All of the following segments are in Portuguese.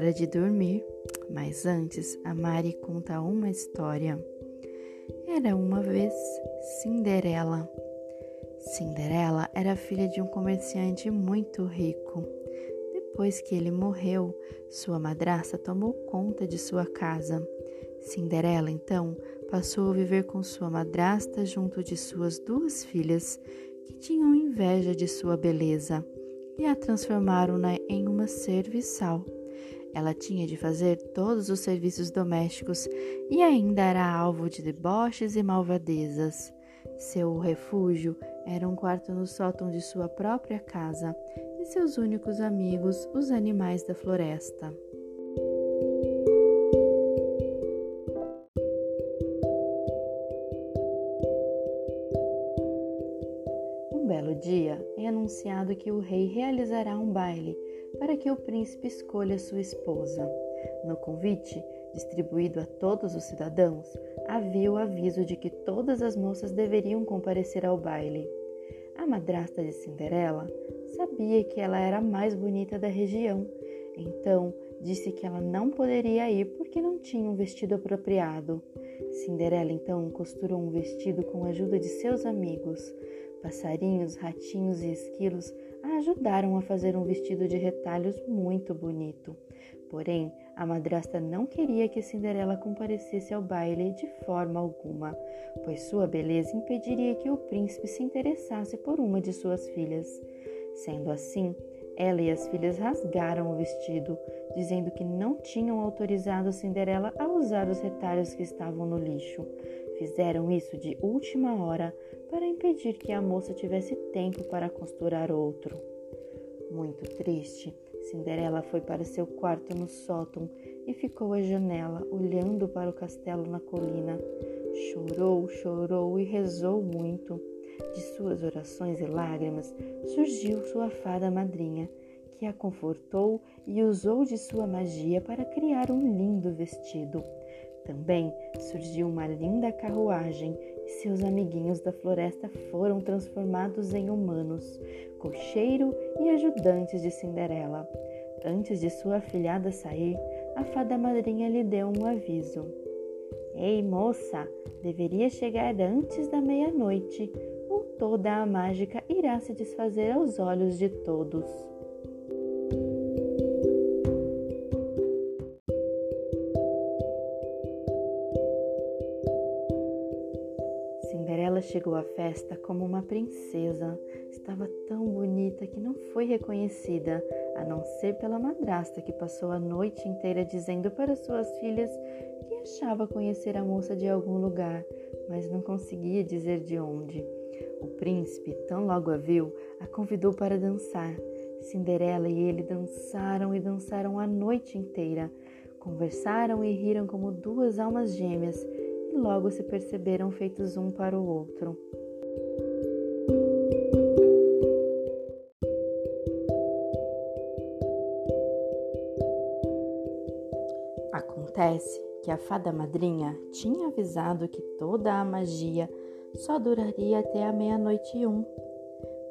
hora de dormir, mas antes a Mari conta uma história. Era uma vez Cinderela. Cinderela era filha de um comerciante muito rico. Depois que ele morreu, sua madrasta tomou conta de sua casa. Cinderela então passou a viver com sua madrasta junto de suas duas filhas, que tinham inveja de sua beleza e a transformaram-na em uma serviçal. Ela tinha de fazer todos os serviços domésticos e ainda era alvo de deboches e malvadezas. Seu refúgio era um quarto no sótão de sua própria casa e seus únicos amigos, os animais da floresta. belo dia, é anunciado que o rei realizará um baile para que o príncipe escolha sua esposa. No convite, distribuído a todos os cidadãos, havia o aviso de que todas as moças deveriam comparecer ao baile. A madrasta de Cinderela sabia que ela era a mais bonita da região, então disse que ela não poderia ir porque não tinha um vestido apropriado. Cinderela então costurou um vestido com a ajuda de seus amigos. Passarinhos, ratinhos e esquilos a ajudaram a fazer um vestido de retalhos muito bonito. Porém, a madrasta não queria que Cinderela comparecesse ao baile de forma alguma, pois sua beleza impediria que o príncipe se interessasse por uma de suas filhas. Sendo assim, ela e as filhas rasgaram o vestido, dizendo que não tinham autorizado Cinderela a usar os retalhos que estavam no lixo. Fizeram isso de última hora para impedir que a moça tivesse tempo para costurar outro. Muito triste, Cinderela foi para seu quarto no sótão e ficou à janela, olhando para o castelo na colina. Chorou, chorou e rezou muito. De suas orações e lágrimas surgiu sua fada madrinha, que a confortou e usou de sua magia para criar um lindo vestido. Também surgiu uma linda carruagem e seus amiguinhos da floresta foram transformados em humanos, cocheiro e ajudantes de Cinderela. Antes de sua afilhada sair, a fada madrinha lhe deu um aviso. Ei, moça, deveria chegar antes da meia-noite, ou toda a mágica irá se desfazer aos olhos de todos. Chegou à festa como uma princesa. Estava tão bonita que não foi reconhecida, a não ser pela madrasta que passou a noite inteira dizendo para suas filhas que achava conhecer a moça de algum lugar, mas não conseguia dizer de onde. O príncipe, tão logo a viu, a convidou para dançar. Cinderela e ele dançaram e dançaram a noite inteira. Conversaram e riram como duas almas gêmeas e logo se perceberam feitos um para o outro. Acontece que a fada madrinha tinha avisado que toda a magia só duraria até a meia-noite e um.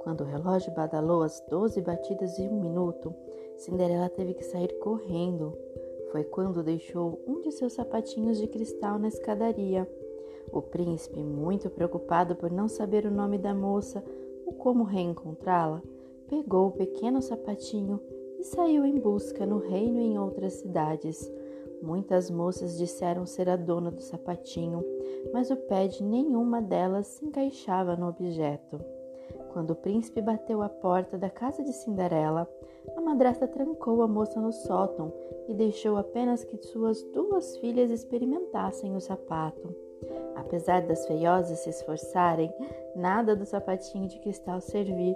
Quando o relógio badalou as doze batidas e um minuto, Cinderela teve que sair correndo foi quando deixou um de seus sapatinhos de cristal na escadaria. O príncipe, muito preocupado por não saber o nome da moça ou como reencontrá-la, pegou o pequeno sapatinho e saiu em busca no reino e em outras cidades. Muitas moças disseram ser a dona do sapatinho, mas o pé de nenhuma delas se encaixava no objeto. Quando o príncipe bateu à porta da casa de Cinderela, a madrasta trancou a moça no sótão e deixou apenas que suas duas filhas experimentassem o sapato. Apesar das feiosas se esforçarem, nada do sapatinho de cristal servir.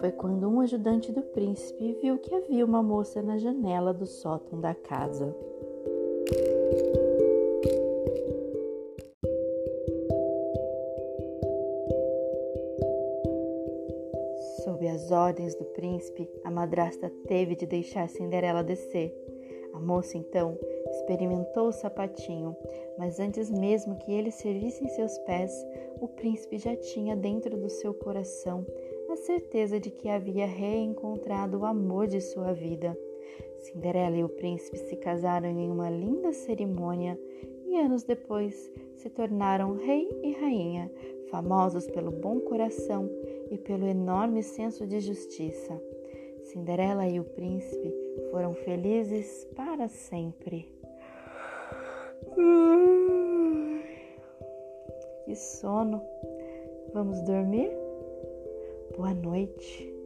Foi quando um ajudante do príncipe viu que havia uma moça na janela do sótão da casa. Sob as ordens do príncipe, a madrasta teve de deixar Cinderela descer. A moça então experimentou o sapatinho, mas antes mesmo que ele servisse em seus pés, o príncipe já tinha dentro do seu coração a certeza de que havia reencontrado o amor de sua vida. Cinderela e o príncipe se casaram em uma linda cerimônia e anos depois se tornaram rei e rainha, famosos pelo bom coração e pelo enorme senso de justiça. Cinderela e o príncipe foram felizes para sempre. Que sono! Vamos dormir? Boa noite.